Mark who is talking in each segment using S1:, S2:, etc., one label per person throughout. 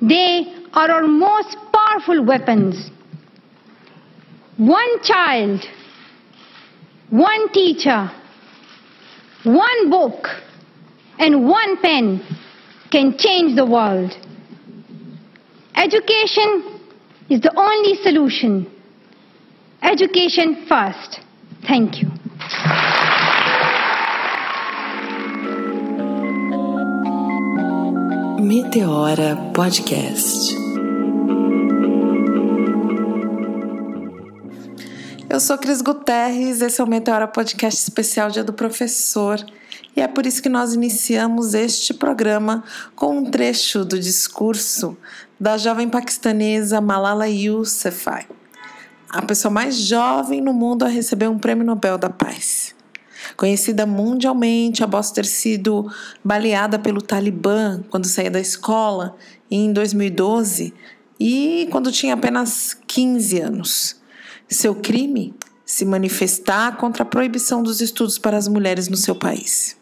S1: They are our most powerful weapons. One child, one teacher, one book, and one pen can change the world. Education is the only solution. Education first. Thank you.
S2: Meteora Podcast. Eu sou Cris Guterres, esse é o Meteora Podcast especial Dia do Professor. E é por isso que nós iniciamos este programa com um trecho do discurso da jovem paquistanesa Malala Yousafzai, a pessoa mais jovem no mundo a receber um prêmio Nobel da Paz. Conhecida mundialmente após ter sido baleada pelo Talibã quando saía da escola em 2012 e quando tinha apenas 15 anos. Seu crime? Se manifestar contra a proibição dos estudos para as mulheres no seu país.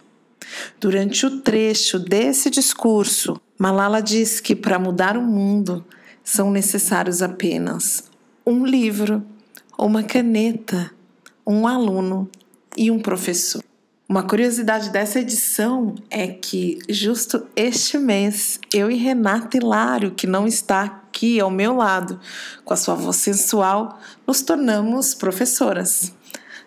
S2: Durante o trecho desse discurso, Malala diz que para mudar o mundo são necessários apenas um livro, uma caneta, um aluno e um professor. Uma curiosidade dessa edição é que, justo este mês, eu e Renata Hilário, que não está aqui ao meu lado, com a sua voz sensual, nos tornamos professoras.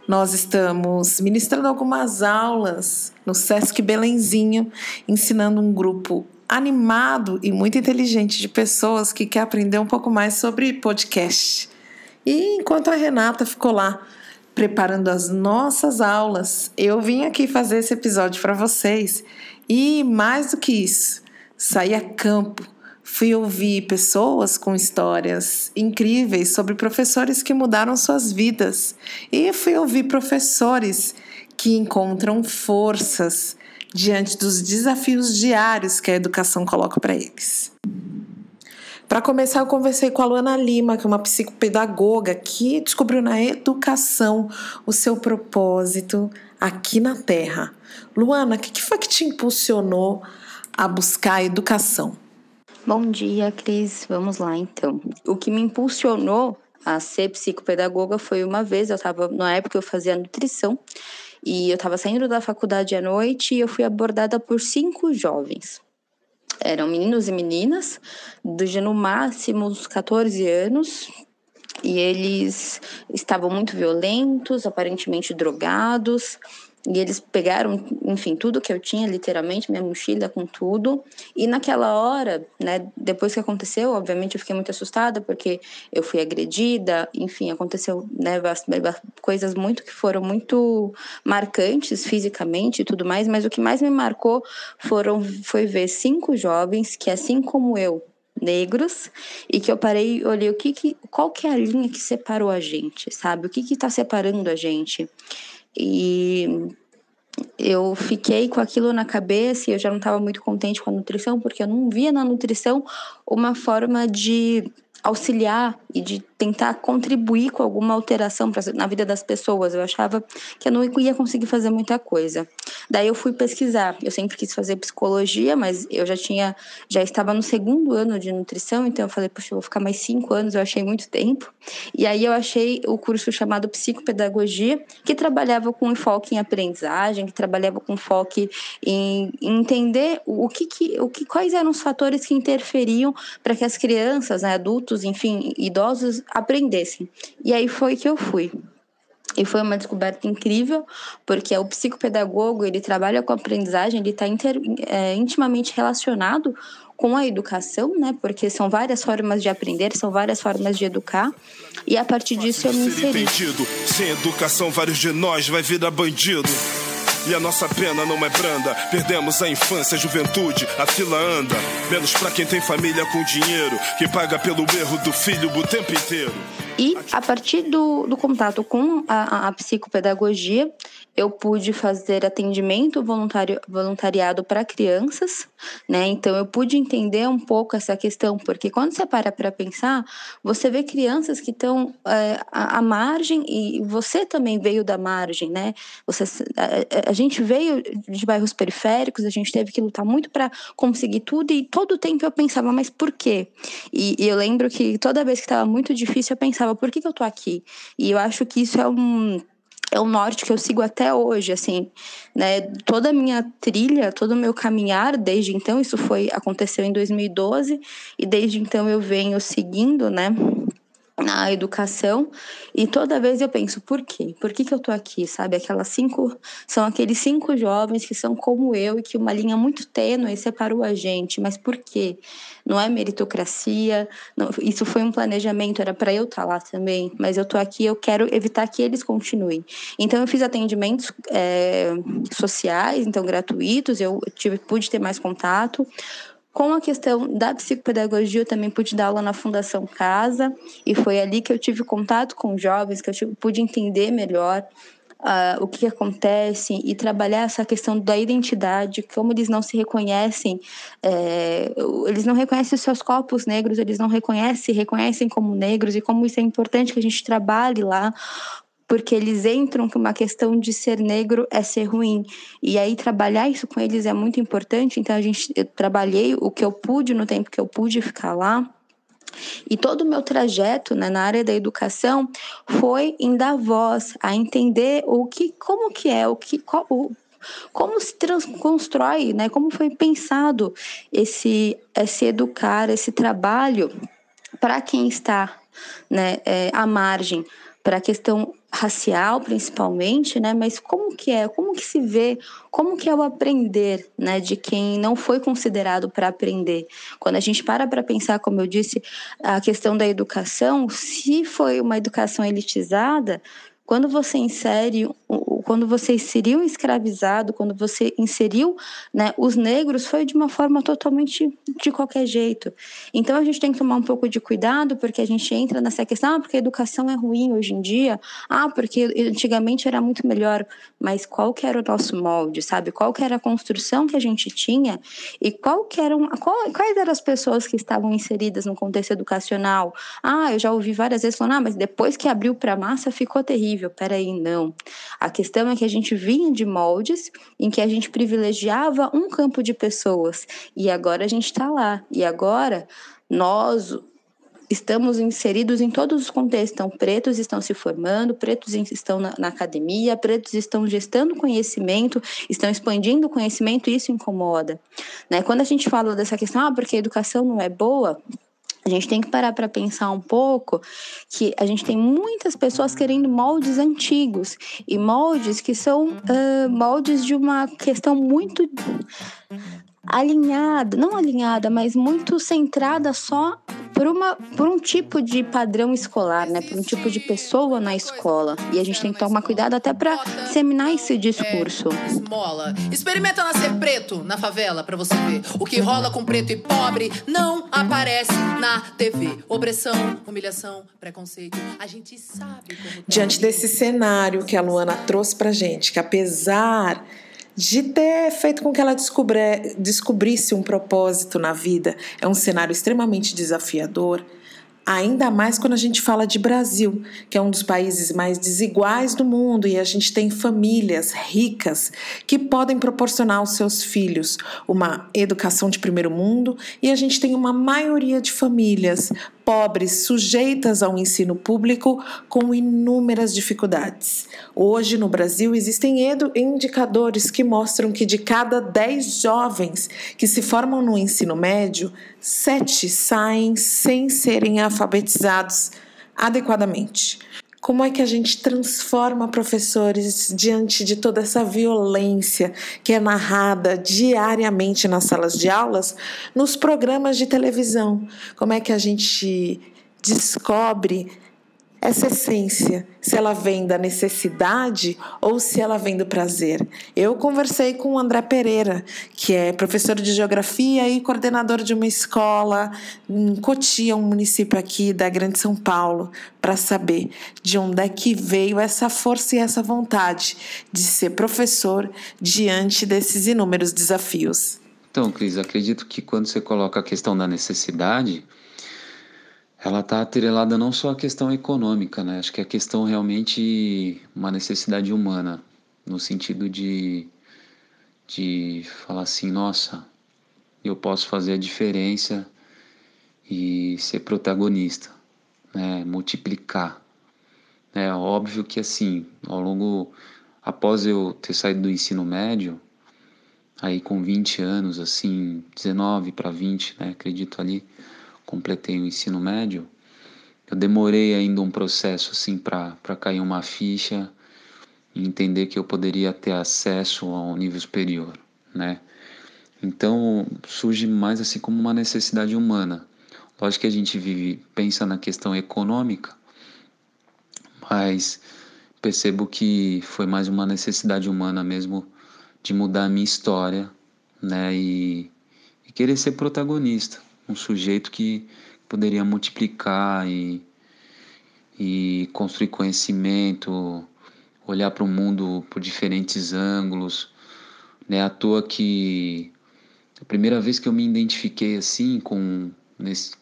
S2: Nós estamos ministrando algumas aulas no Sesc Belenzinho, ensinando um grupo animado e muito inteligente de pessoas que quer aprender um pouco mais sobre podcast. E enquanto a Renata ficou lá preparando as nossas aulas, eu vim aqui fazer esse episódio para vocês. E mais do que isso, saí a campo Fui ouvir pessoas com histórias incríveis sobre professores que mudaram suas vidas. E fui ouvir professores que encontram forças diante dos desafios diários que a educação coloca para eles. Para começar, eu conversei com a Luana Lima, que é uma psicopedagoga que descobriu na educação o seu propósito aqui na Terra. Luana, o que foi que te impulsionou a buscar a educação?
S3: Bom dia, Cris. Vamos lá então. O que me impulsionou a ser psicopedagoga foi uma vez, eu estava, na época eu fazia nutrição, e eu estava saindo da faculdade à noite e eu fui abordada por cinco jovens. Eram meninos e meninas, de no máximo uns 14 anos, e eles estavam muito violentos, aparentemente drogados, e eles pegaram, enfim, tudo que eu tinha, literalmente, minha mochila com tudo. E naquela hora, né, depois que aconteceu, obviamente eu fiquei muito assustada, porque eu fui agredida, enfim, aconteceu né, coisas muito que foram muito marcantes fisicamente e tudo mais, mas o que mais me marcou foram, foi ver cinco jovens que, assim como eu, negros e que eu parei e olhei o que, que qual que é a linha que separou a gente, sabe? O que que tá separando a gente? E eu fiquei com aquilo na cabeça e eu já não estava muito contente com a nutrição, porque eu não via na nutrição uma forma de auxiliar e de tentar contribuir com alguma alteração pra, na vida das pessoas. Eu achava que eu não ia conseguir fazer muita coisa. Daí eu fui pesquisar. Eu sempre quis fazer psicologia, mas eu já tinha, já estava no segundo ano de nutrição, então eu falei, poxa, eu vou ficar mais cinco anos. Eu achei muito tempo. E aí eu achei o curso chamado psicopedagogia, que trabalhava com enfoque em aprendizagem, que trabalhava com enfoque em, entender o que, que, o que, quais eram os fatores que interferiam para que as crianças, né, adultos, enfim, idosos aprendessem. E aí foi que eu fui. E foi uma descoberta incrível, porque o psicopedagogo, ele trabalha com aprendizagem, ele está é, intimamente relacionado com a educação, né? Porque são várias formas de aprender, são várias formas de educar. E a partir disso eu me inseri. Sem educação, vários de nós vai virar bandido. E a nossa pena não é branda. Perdemos a infância, a juventude, a fila anda. Menos pra quem tem família com dinheiro, que paga pelo erro do filho o tempo inteiro. E a partir do, do contato com a, a psicopedagogia, eu pude fazer atendimento voluntário, voluntariado para crianças, né? Então eu pude entender um pouco essa questão, porque quando você para para pensar, você vê crianças que estão é, à, margem e você também veio da margem, né? Você, a, a gente veio de bairros periféricos, a gente teve que lutar muito para conseguir tudo e todo o tempo eu pensava, mas por quê? E, e eu lembro que toda vez que estava muito difícil eu pensava, por que, que eu tô aqui? E eu acho que isso é um é o norte que eu sigo até hoje, assim, né? Toda a minha trilha, todo o meu caminhar desde então, isso foi aconteceu em 2012 e desde então eu venho seguindo, né? Na educação e toda vez eu penso por quê? Por que, que eu tô aqui, sabe? Aquelas cinco são aqueles cinco jovens que são como eu e que uma linha muito tênue separou a gente, mas por quê? Não é meritocracia, não, isso foi um planejamento, era para eu estar tá lá também, mas eu tô aqui, eu quero evitar que eles continuem. Então eu fiz atendimentos é, sociais, então gratuitos, eu tive pude ter mais contato com a questão da psicopedagogia, eu também pude dar aula na Fundação Casa, e foi ali que eu tive contato com jovens, que eu tive, pude entender melhor uh, o que acontece e trabalhar essa questão da identidade, como eles não se reconhecem, é, eles não reconhecem os seus corpos negros, eles não reconhecem, reconhecem como negros, e como isso é importante que a gente trabalhe lá, porque eles entram com uma questão de ser negro é ser ruim. E aí trabalhar isso com eles é muito importante. Então a gente eu trabalhei o que eu pude no tempo que eu pude ficar lá. E todo o meu trajeto né, na área da educação foi em dar voz, a entender o que, como que é, o que, qual, o, como se constrói, né, como foi pensado esse, esse educar, esse trabalho para quem está né, é, à margem, para a questão racial principalmente, né? Mas como que é? Como que se vê? Como que é o aprender, né? De quem não foi considerado para aprender. Quando a gente para para pensar, como eu disse, a questão da educação, se foi uma educação elitizada, quando você insere, quando você inseriu escravizado, quando você inseriu né, os negros, foi de uma forma totalmente de qualquer jeito. Então a gente tem que tomar um pouco de cuidado, porque a gente entra nessa questão, ah, porque a educação é ruim hoje em dia, ah, porque antigamente era muito melhor, mas qual que era o nosso molde, sabe? Qual que era a construção que a gente tinha e qual que eram, qual, quais eram as pessoas que estavam inseridas no contexto educacional? Ah, eu já ouvi várias vezes falando, ah, mas depois que abriu para massa ficou terrível nível. Peraí, não. A questão é que a gente vinha de moldes em que a gente privilegiava um campo de pessoas e agora a gente está lá. E agora nós estamos inseridos em todos os contextos. Então, pretos estão se formando, pretos estão na, na, academia, pretos estão gestando conhecimento, estão expandindo conhecimento, e isso incomoda. Né? Quando a gente fala dessa questão, ah, porque a educação não é boa, a gente tem que parar para pensar um pouco que a gente tem muitas pessoas querendo moldes antigos e moldes que são uh, moldes de uma questão muito alinhada, não alinhada, mas muito centrada só por, uma, por um tipo de padrão escolar, né? Por um tipo de pessoa na escola. E a gente tem que tomar cuidado até para disseminar esse discurso.
S4: É, esmola. Experimenta nascer preto na favela para você ver. O que rola com preto e pobre não aparece na TV. Opressão, humilhação, preconceito. A gente sabe como.
S2: Diante desse cenário que a Luana trouxe pra gente, que apesar de ter feito com que ela descobrisse um propósito na vida. É um cenário extremamente desafiador. Ainda mais quando a gente fala de Brasil, que é um dos países mais desiguais do mundo e a gente tem famílias ricas que podem proporcionar aos seus filhos uma educação de primeiro mundo e a gente tem uma maioria de famílias pobres sujeitas ao ensino público com inúmeras dificuldades. Hoje no Brasil existem indicadores que mostram que de cada 10 jovens que se formam no ensino médio, sete saem sem serem alfabetizados adequadamente. Como é que a gente transforma professores diante de toda essa violência que é narrada diariamente nas salas de aulas, nos programas de televisão? Como é que a gente descobre essa essência, se ela vem da necessidade ou se ela vem do prazer. Eu conversei com o André Pereira, que é professor de geografia e coordenador de uma escola em Cotia, um município aqui da Grande São Paulo, para saber de onde é que veio essa força e essa vontade de ser professor diante desses inúmeros desafios.
S5: Então, Cris, acredito que quando você coloca a questão da necessidade, ela está atrelada não só à questão econômica, né? Acho que é a questão realmente uma necessidade humana. no sentido de, de falar assim, nossa, eu posso fazer a diferença e ser protagonista, né? multiplicar. É óbvio que assim, ao longo, após eu ter saído do ensino médio, aí com 20 anos, assim, 19 para 20, né, acredito ali, completei o ensino médio, eu demorei ainda um processo assim para cair uma ficha e entender que eu poderia ter acesso a um nível superior, né? Então surge mais assim como uma necessidade humana. Lógico que a gente vive pensa na questão econômica, mas percebo que foi mais uma necessidade humana mesmo de mudar a minha história, né? E, e querer ser protagonista, um sujeito que poderia multiplicar e, e construir conhecimento, olhar para o mundo por diferentes ângulos. Né? À toa que a primeira vez que eu me identifiquei assim com, nesse,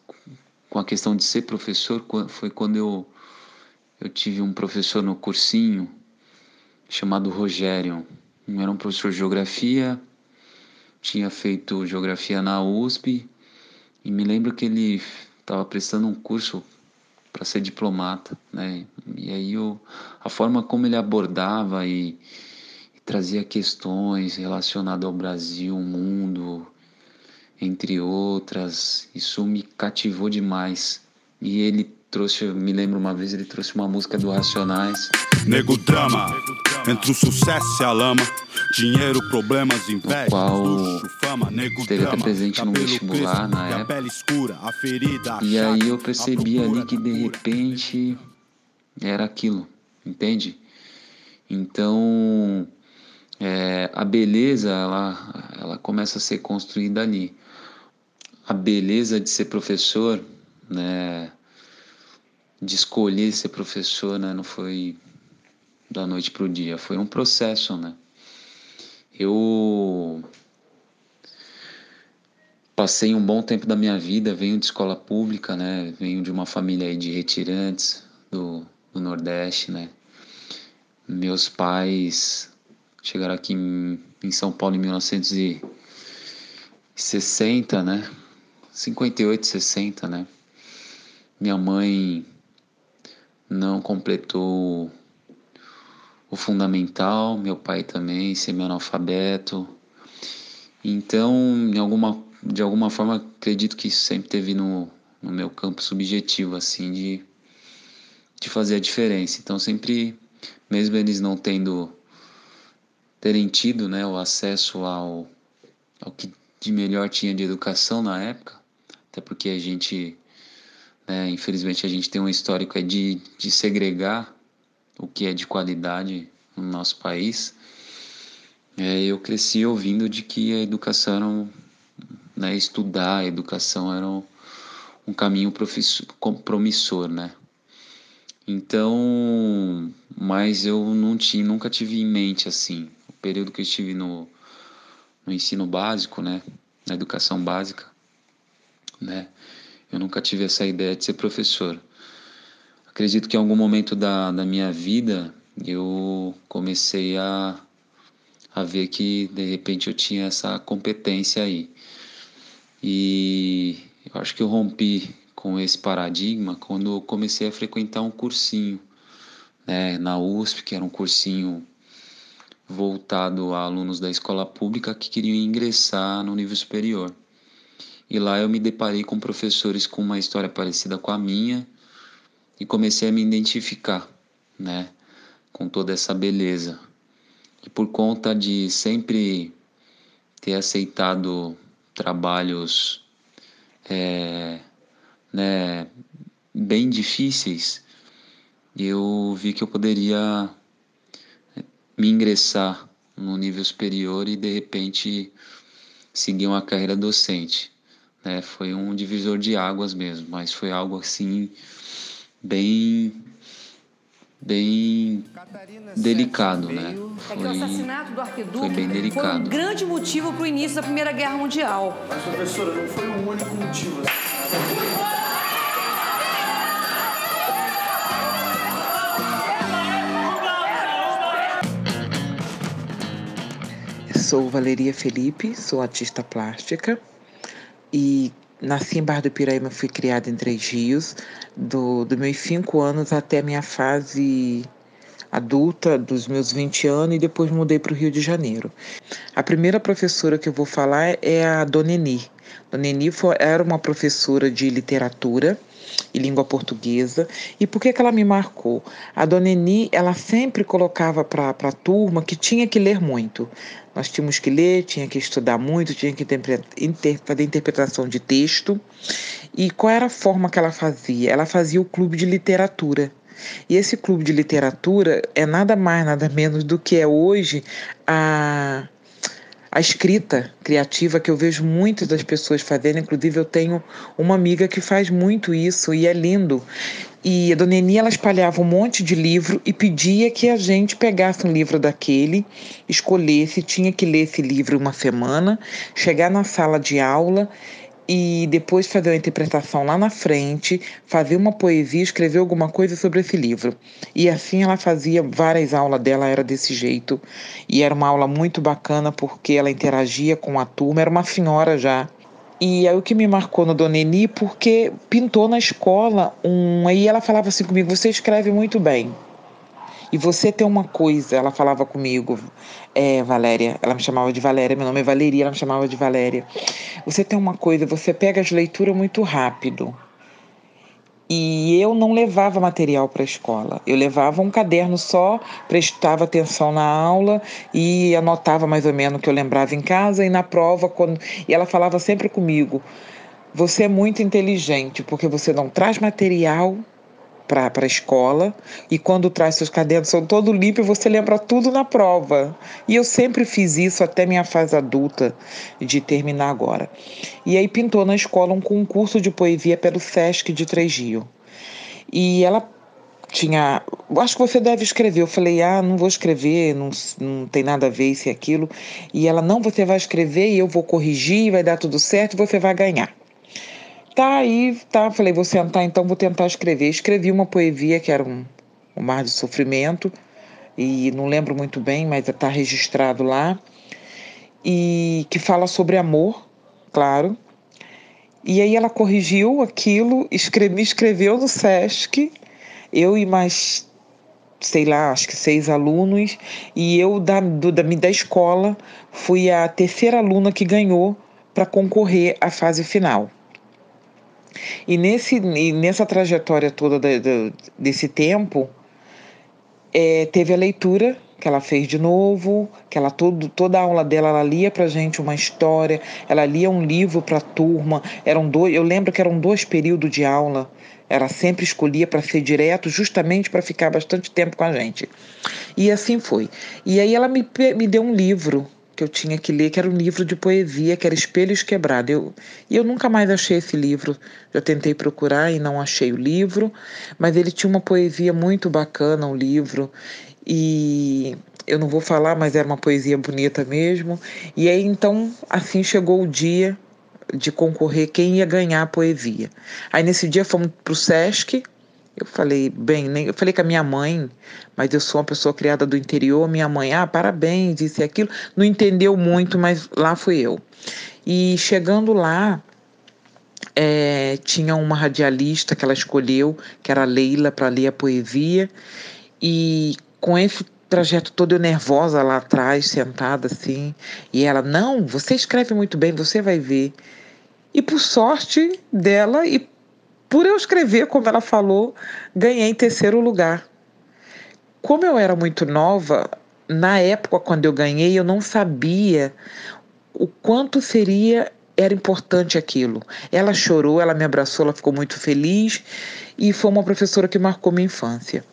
S5: com a questão de ser professor foi quando eu, eu tive um professor no cursinho chamado Rogério. Era um professor de geografia, tinha feito geografia na USP e me lembro que ele estava prestando um curso para ser diplomata, né? E aí eu, a forma como ele abordava e, e trazia questões relacionadas ao Brasil, o mundo, entre outras, isso me cativou demais. E ele trouxe, me lembro uma vez, ele trouxe uma música do Racionais.
S6: Nego drama, entre o sucesso e a lama. Dinheiro, problemas, inveja, luxo, fama, nego
S5: esteve até presente no vestibular na
S6: e a
S5: época.
S6: pele escura, a ferida, a
S5: E aí eu percebi ali que de repente era aquilo, entende? Então é, a beleza ela, ela começa a ser construída ali. A beleza de ser professor, né, de escolher ser professor, né, não foi da noite para o dia, foi um processo, né? Eu passei um bom tempo da minha vida, venho de escola pública, né? Venho de uma família de retirantes do, do Nordeste, né? Meus pais chegaram aqui em, em São Paulo em 1960, né? 58, 60, né? Minha mãe não completou o fundamental, meu pai também, semi-analfabeto. Então, em alguma, de alguma forma, acredito que isso sempre teve no, no meu campo subjetivo, assim, de, de fazer a diferença. Então, sempre, mesmo eles não tendo, terem tido, né, o acesso ao, ao que de melhor tinha de educação na época, até porque a gente, né, infelizmente, a gente tem um histórico de, de segregar o que é de qualidade no nosso país. É, eu cresci ouvindo de que a educação era um, né, estudar a educação era um, um caminho promissor, né? Então, mas eu não tinha, nunca tive em mente assim, o período que eu estive no, no ensino básico, né, na educação básica, né, eu nunca tive essa ideia de ser professor. Acredito que em algum momento da, da minha vida eu comecei a, a ver que de repente eu tinha essa competência aí. E eu acho que eu rompi com esse paradigma quando eu comecei a frequentar um cursinho né, na USP, que era um cursinho voltado a alunos da escola pública que queriam ingressar no nível superior. E lá eu me deparei com professores com uma história parecida com a minha e comecei a me identificar, né, com toda essa beleza. E por conta de sempre ter aceitado trabalhos é, né, bem difíceis, eu vi que eu poderia me ingressar no nível superior e de repente seguir uma carreira docente. Né? Foi um divisor de águas mesmo, mas foi algo assim bem bem delicado, né?
S7: É que o
S5: Foi-
S7: assassinato do arquiduque
S5: foi bem
S7: foi
S5: delicado.
S7: um grande motivo para o início da Primeira Guerra Mundial.
S8: Mas, professora, não foi o único motivo.
S9: sou Valeria Felipe, sou artista plástica e nasci em Barra do Piraíba, fui criada em Três Rios, do, dos meus cinco anos até a minha fase adulta, dos meus 20 anos, e depois mudei para o Rio de Janeiro. A primeira professora que eu vou falar é a Dona Eni. Dona Eni foi, era uma professora de literatura e língua portuguesa. E por que, que ela me marcou? A Dona Eni, ela sempre colocava para a turma que tinha que ler muito. Nós tínhamos que ler, tinha que estudar muito, tinha que inter, fazer interpretação de texto. E qual era a forma que ela fazia? Ela fazia o clube de literatura. E esse clube de literatura é nada mais, nada menos do que é hoje a a escrita criativa que eu vejo muitas das pessoas fazendo, inclusive eu tenho uma amiga que faz muito isso e é lindo. E a dona Eni, ela espalhava um monte de livro e pedia que a gente pegasse um livro daquele, escolhesse, tinha que ler esse livro uma semana, chegar na sala de aula e depois fazer uma interpretação lá na frente, fazer uma poesia, escrever alguma coisa sobre esse livro. E assim ela fazia várias aulas dela, era desse jeito. E era uma aula muito bacana porque ela interagia com a turma, era uma senhora já. E aí o que me marcou no Dona Eni, porque pintou na escola um. Aí ela falava assim comigo: você escreve muito bem. E você tem uma coisa, ela falava comigo, é, Valéria, ela me chamava de Valéria, meu nome é Valeria, ela me chamava de Valéria. Você tem uma coisa, você pega as leituras muito rápido. E eu não levava material para a escola. Eu levava um caderno só, prestava atenção na aula e anotava mais ou menos o que eu lembrava em casa e na prova quando e ela falava sempre comigo: "Você é muito inteligente porque você não traz material para a escola e quando traz seus cadernos são todo limpo você lembra tudo na prova. E eu sempre fiz isso até minha fase adulta de terminar agora. E aí pintou na escola um concurso de poesia pelo SESC de Três Rio. E ela tinha. Acho que você deve escrever. Eu falei, ah, não vou escrever, não, não tem nada a ver isso e aquilo. E ela, não, você vai escrever e eu vou corrigir, vai dar tudo certo você vai ganhar. Tá aí, tá. Falei, vou sentar então, vou tentar escrever. Escrevi uma poesia que era um, um mar de sofrimento, e não lembro muito bem, mas está registrado lá, e que fala sobre amor, claro. E aí ela corrigiu aquilo, escreve, me escreveu no SESC, eu e mais, sei lá, acho que seis alunos, e eu da, do, da, da escola fui a terceira aluna que ganhou para concorrer à fase final. E, nesse, e nessa trajetória toda de, de, desse tempo, é, teve a leitura que ela fez de novo, que ela todo, toda a aula dela ela lia para gente uma história, ela lia um livro para a turma. Eram dois, eu lembro que eram dois períodos de aula. Ela sempre escolhia para ser direto, justamente para ficar bastante tempo com a gente. E assim foi. E aí ela me, me deu um livro que eu tinha que ler, que era um livro de poesia, que era Espelhos Quebrados. Eu, e eu nunca mais achei esse livro. Já tentei procurar e não achei o livro, mas ele tinha uma poesia muito bacana, o um livro. E eu não vou falar, mas era uma poesia bonita mesmo. E aí então, assim chegou o dia de concorrer quem ia ganhar a poesia. Aí nesse dia fomos para o Sesc, eu falei, bem, nem, eu falei com a minha mãe, mas eu sou uma pessoa criada do interior. Minha mãe, ah, parabéns, disse aquilo. Não entendeu muito, mas lá fui eu. E chegando lá, é, tinha uma radialista que ela escolheu, que era Leila, para ler a poesia. E com esse trajeto todo eu nervosa lá atrás, sentada assim. E ela, não, você escreve muito bem, você vai ver. E por sorte dela e por eu escrever, como ela falou, ganhei em terceiro lugar. Como eu era muito nova, na época quando eu ganhei, eu não sabia o quanto seria era importante aquilo. Ela chorou, ela me abraçou, ela ficou muito feliz e foi uma professora que marcou minha infância.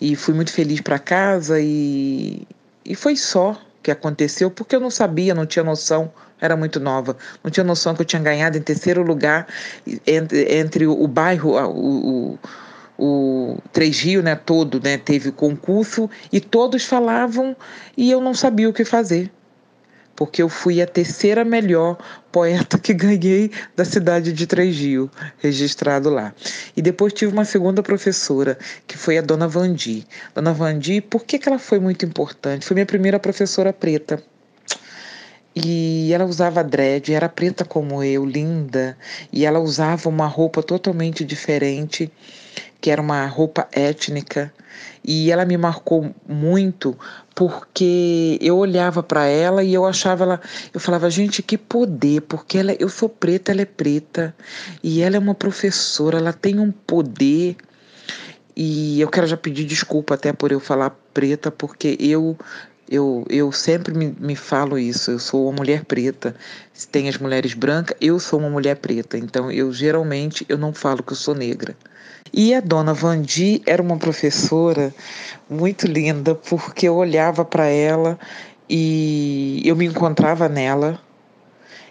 S9: E fui muito feliz para casa e, e foi só que aconteceu, porque eu não sabia, não tinha noção era muito nova, não tinha noção que eu tinha ganhado em terceiro lugar entre, entre o, bairro, o, o, o Três Rio, né, todo, né, teve concurso e todos falavam e eu não sabia o que fazer. Porque eu fui a terceira melhor poeta que ganhei da cidade de Três Rio, registrado lá. E depois tive uma segunda professora, que foi a dona Vandi. Dona Vandi, por que, que ela foi muito importante? Foi minha primeira professora preta e ela usava dread, era preta como eu, linda, e ela usava uma roupa totalmente diferente, que era uma roupa étnica, e ela me marcou muito porque eu olhava para ela e eu achava ela, eu falava, gente, que poder, porque ela, eu sou preta, ela é preta, e ela é uma professora, ela tem um poder. E eu quero já pedir desculpa até por eu falar preta, porque eu eu, eu sempre me, me falo isso, eu sou uma mulher preta. Tem as mulheres brancas, eu sou uma mulher preta. Então, eu geralmente eu não falo que eu sou negra. E a dona Vandi era uma professora muito linda, porque eu olhava para ela e eu me encontrava nela.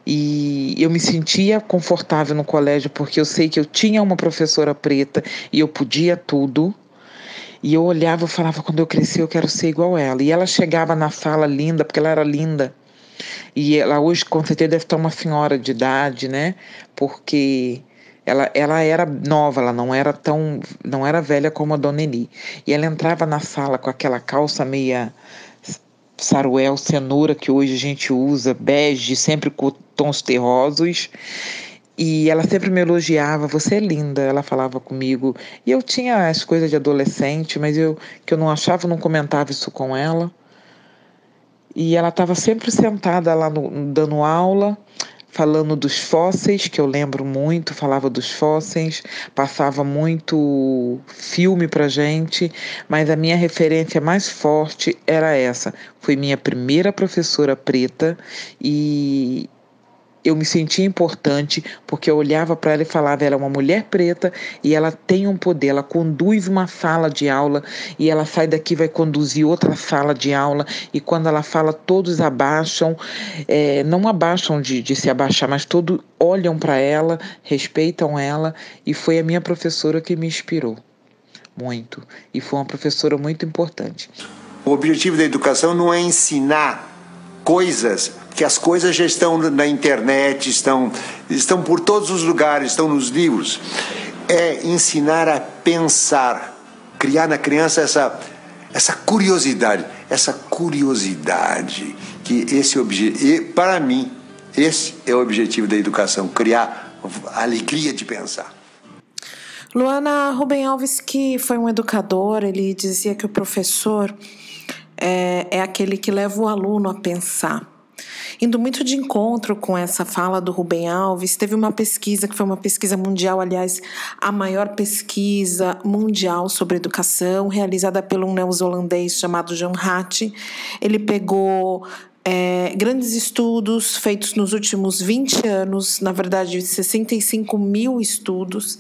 S9: E eu me sentia confortável no colégio porque eu sei que eu tinha uma professora preta e eu podia tudo. E eu olhava e falava, quando eu crescer eu quero ser igual ela. E ela chegava na sala linda, porque ela era linda. E ela hoje com certeza deve estar uma senhora de idade, né? Porque ela, ela era nova, ela não era tão, não era velha como a Dona Eli. E ela entrava na sala com aquela calça meia saruel, cenoura que hoje a gente usa, bege, sempre com tons terrosos. E ela sempre me elogiava, você é linda, ela falava comigo. E eu tinha as coisas de adolescente, mas eu que eu não achava, não comentava isso com ela. E ela estava sempre sentada lá no, dando aula, falando dos fósseis, que eu lembro muito, falava dos fósseis, passava muito filme pra gente, mas a minha referência mais forte era essa. Foi minha primeira professora preta e eu me sentia importante porque eu olhava para ela e falava: ela é uma mulher preta e ela tem um poder, ela conduz uma sala de aula e ela sai daqui vai conduzir outra sala de aula e quando ela fala todos abaixam, é, não abaixam de, de se abaixar, mas todos olham para ela, respeitam ela e foi a minha professora que me inspirou muito e foi uma professora muito importante.
S10: O objetivo da educação não é ensinar coisas que as coisas já estão na internet, estão, estão por todos os lugares, estão nos livros. É ensinar a pensar, criar na criança essa, essa curiosidade, essa curiosidade que esse objetivo, para mim, esse é o objetivo da educação, criar a alegria de pensar.
S2: Luana Rubem Alves, que foi um educador, ele dizia que o professor é, é aquele que leva o aluno a pensar. Indo muito de encontro com essa fala do Rubem Alves, teve uma pesquisa que foi uma pesquisa mundial, aliás, a maior pesquisa mundial sobre educação, realizada por um neozelandês chamado John Hatt. Ele pegou é, grandes estudos feitos nos últimos 20 anos, na verdade, 65 mil estudos,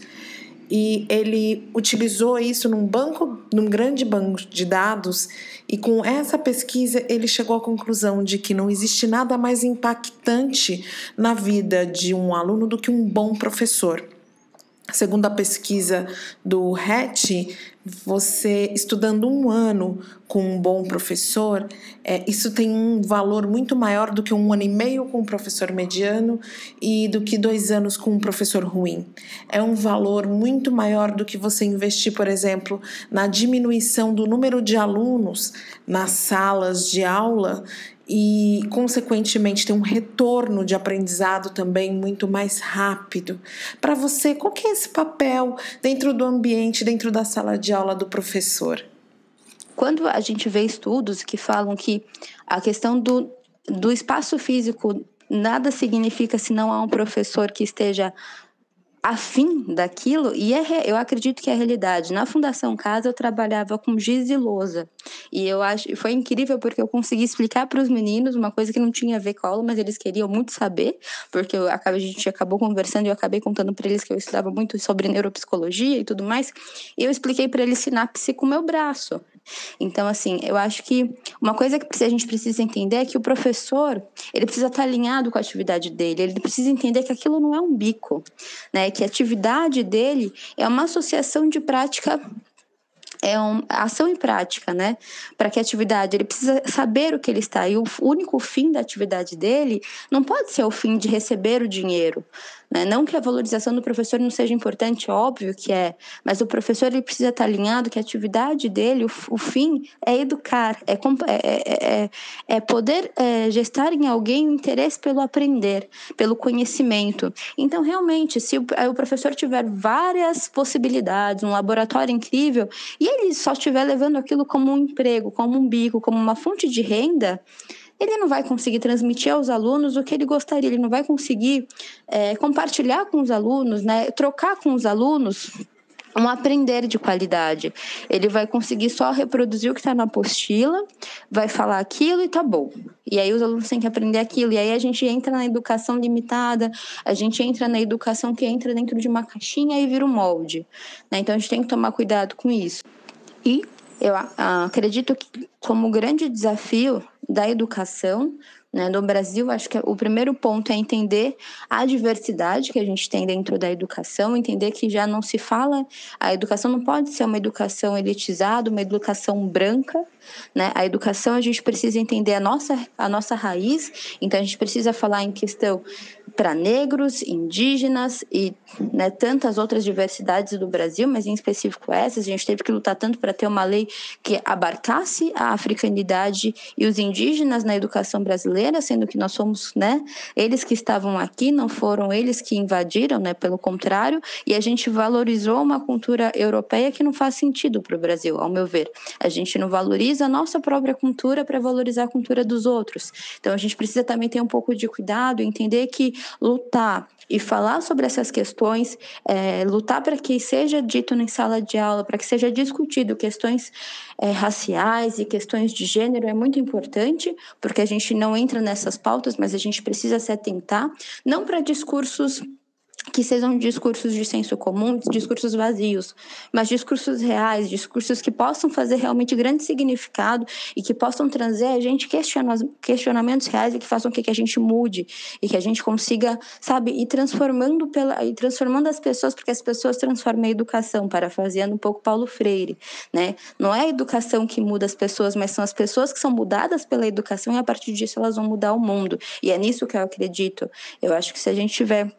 S2: e ele utilizou isso num banco, num grande banco de dados, e com essa pesquisa ele chegou à conclusão de que não existe nada mais impactante na vida de um aluno do que um bom professor. Segundo a pesquisa do Hatch, você estudando um ano com um bom professor, é, isso tem um valor muito maior do que um ano e meio com um professor mediano e do que dois anos com um professor ruim. É um valor muito maior do que você investir, por exemplo, na diminuição do número de alunos nas salas de aula e, consequentemente, ter um retorno de aprendizado também muito mais rápido. Para você, qual que é esse papel dentro do ambiente, dentro da sala de aula do professor?
S3: Quando a gente vê estudos que falam que a questão do, do espaço físico nada significa se não há um professor que esteja afim daquilo, e é, eu acredito que é a realidade. Na Fundação Casa eu trabalhava com giz e lousa, e eu acho foi incrível porque eu consegui explicar para os meninos uma coisa que não tinha a ver com a aula, mas eles queriam muito saber, porque eu, a gente acabou conversando e eu acabei contando para eles que eu estudava muito sobre neuropsicologia e tudo mais, e eu expliquei para eles sinapse com o meu braço. Então, assim, eu acho que uma coisa que a gente precisa entender é que o professor, ele precisa estar alinhado com a atividade dele, ele precisa entender que aquilo não é um bico, né? Que a atividade dele é uma associação de prática é uma ação e prática, né? Para que a atividade ele precisa saber o que ele está e o único fim da atividade dele não pode ser o fim de receber o dinheiro, Né? Não que a valorização do professor não seja importante, óbvio que é, mas o professor ele precisa estar alinhado que a atividade dele, o, o fim, é educar, é, é, é, é poder é, gestar em alguém o interesse pelo aprender, pelo conhecimento. Então, realmente, se o, o professor tiver várias possibilidades, um laboratório incrível, e ele só estiver levando aquilo como um emprego, como um bico, como uma fonte de renda, ele não vai conseguir transmitir aos alunos o que ele gostaria, ele não vai conseguir é, compartilhar com os alunos, né, trocar com os alunos um aprender de qualidade. Ele vai conseguir só reproduzir o que está na apostila, vai falar aquilo e tá bom. E aí os alunos têm que aprender aquilo. E aí a gente entra na educação limitada, a gente entra na educação que entra dentro de uma caixinha e vira um molde. Né? Então a gente tem que tomar cuidado com isso. E eu acredito que como grande desafio da educação né, no Brasil, acho que o primeiro ponto é entender a diversidade que a gente tem dentro da educação, entender que já não se fala, a educação não pode ser uma educação elitizada, uma educação branca, né? A educação a gente precisa entender a nossa, a nossa raiz, então a gente precisa falar em questão para negros, indígenas e né, tantas outras diversidades do Brasil, mas em específico essas, a gente teve que lutar tanto para ter uma lei que abarcasse a africanidade e os indígenas na educação brasileira, sendo que nós somos, né, eles que estavam aqui, não foram eles que invadiram, né, pelo contrário, e a gente valorizou uma cultura europeia que não faz sentido para o Brasil, ao meu ver. A gente não valoriza a nossa própria cultura para valorizar a cultura dos outros. Então a gente precisa também ter um pouco de cuidado, entender que lutar e falar sobre essas questões, é, lutar para que seja dito em sala de aula, para que seja discutido questões é, raciais e questões de gênero é muito importante, porque a gente não entra nessas pautas, mas a gente precisa se atentar, não para discursos que sejam discursos de senso comum, discursos vazios, mas discursos reais, discursos que possam fazer realmente grande significado e que possam trazer a gente questionamentos reais e que façam com que a gente mude e que a gente consiga, sabe, ir transformando pela e transformando as pessoas, porque as pessoas transformam a educação, parafraseando um pouco Paulo Freire, né? Não é a educação que muda as pessoas, mas são as pessoas que são mudadas pela educação e a partir disso elas vão mudar o mundo. E é nisso que eu acredito. Eu acho que se a gente tiver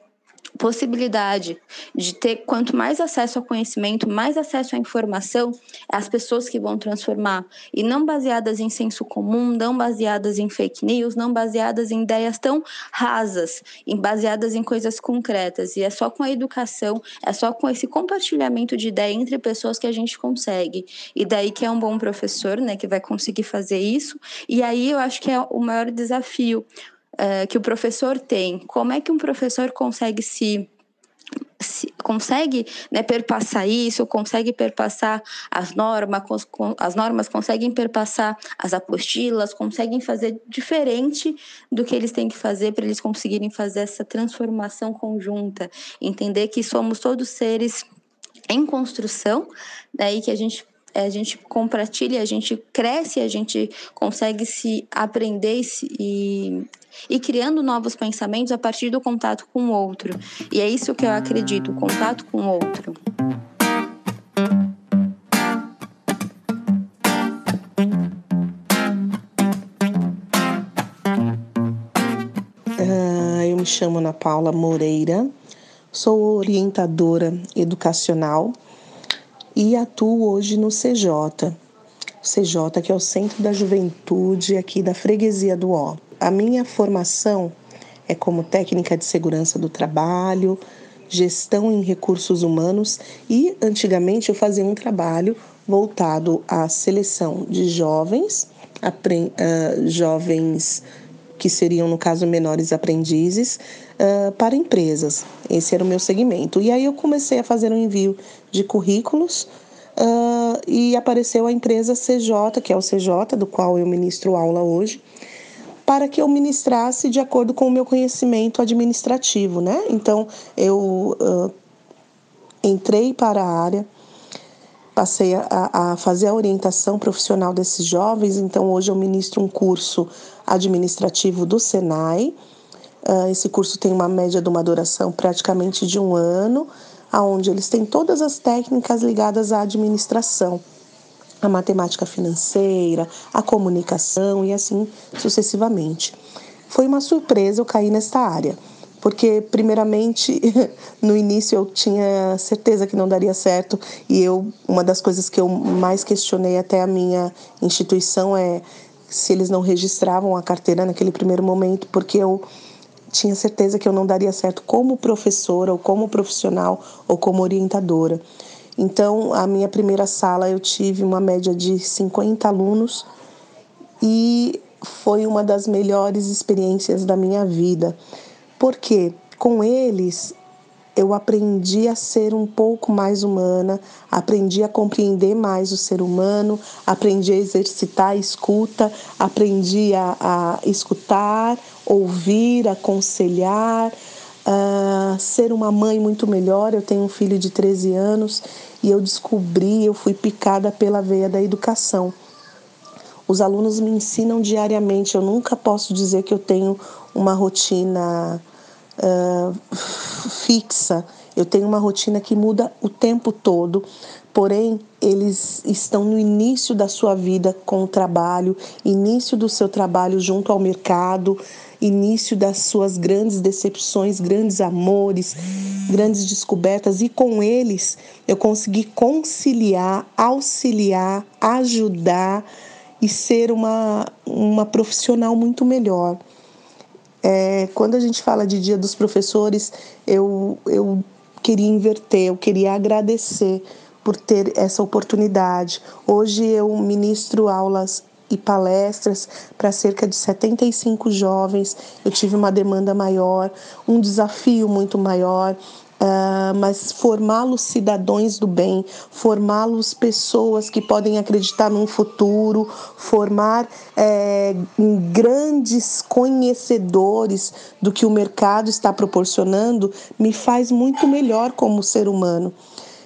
S3: possibilidade de ter quanto mais acesso ao conhecimento, mais acesso à informação, é as pessoas que vão transformar e não baseadas em senso comum, não baseadas em fake news, não baseadas em ideias tão rasas, baseadas em coisas concretas. E é só com a educação, é só com esse compartilhamento de ideia entre pessoas que a gente consegue. E daí que é um bom professor, né, que vai conseguir fazer isso. E aí eu acho que é o maior desafio uh, que o professor tem. Como é que um professor consegue se se, consegue né, perpassar isso, consegue perpassar as normas, as normas conseguem perpassar as apostilas, conseguem fazer diferente do que eles têm que fazer para eles conseguirem fazer essa transformação conjunta, entender que somos todos seres em construção, daí né, que a gente a gente compartilha, a gente cresce, a gente consegue se aprender e, e criando novos pensamentos a partir do contato com o outro. E é isso que eu acredito, o contato com o outro.
S11: Ah, eu me chamo Ana Paula Moreira, sou orientadora educacional e atuo hoje no CJ. CJ, que é o Centro da Juventude aqui da Freguesia do Ó. A minha formação é como técnica de segurança do trabalho, gestão em recursos humanos e antigamente eu fazia um trabalho voltado à seleção de jovens, uh, jovens que seriam, no caso, menores aprendizes, uh, para empresas. Esse era o meu segmento. E aí eu comecei a fazer um envio de currículos uh, e apareceu a empresa CJ, que é o CJ, do qual eu ministro aula hoje, para que eu ministrasse de acordo com o meu conhecimento administrativo, né? Então, eu uh, entrei para a área, passei a, a, fazer a orientação profissional desses jovens, então hoje eu ministro um curso administrativo do Senai. Uh, esse curso tem uma média de uma duração praticamente de um ano, aonde eles têm todas as técnicas ligadas à administração a matemática financeira, a comunicação e assim sucessivamente. Foi uma surpresa eu cair nesta área. Porque primeiramente no início eu tinha certeza que não daria certo e eu uma das coisas que eu mais questionei até a minha instituição é se eles não registravam a carteira naquele primeiro momento, porque eu tinha certeza que eu não daria certo como professora ou como profissional ou como orientadora. Então, a minha primeira sala eu tive uma média de 50 alunos e foi uma das melhores experiências da minha vida. Porque com eles eu aprendi a ser um pouco mais humana, aprendi a compreender mais o ser humano, aprendi a exercitar a escuta, aprendi a, a escutar, ouvir, aconselhar, uh, ser uma mãe muito melhor. Eu tenho um filho de 13 anos e eu descobri, eu fui picada pela veia da educação. Os alunos me ensinam diariamente, eu nunca posso dizer que eu tenho uma rotina uh, fixa, eu tenho uma rotina que muda o tempo todo, porém eles estão no início da sua vida com o trabalho, início do seu trabalho junto ao mercado, início das suas grandes decepções, grandes amores, grandes descobertas, e com eles eu consegui conciliar, auxiliar, ajudar e ser uma, uma profissional muito melhor. É, quando a gente fala de Dia dos Professores, eu, eu queria inverter, eu queria agradecer por ter essa oportunidade. Hoje eu ministro aulas e palestras para cerca de 75 jovens. Eu tive uma demanda maior, um desafio muito maior. Uh, mas formá-los cidadãos do bem, formá-los pessoas que podem acreditar num futuro, formar é, grandes conhecedores do que o mercado está proporcionando, me faz muito melhor como ser humano.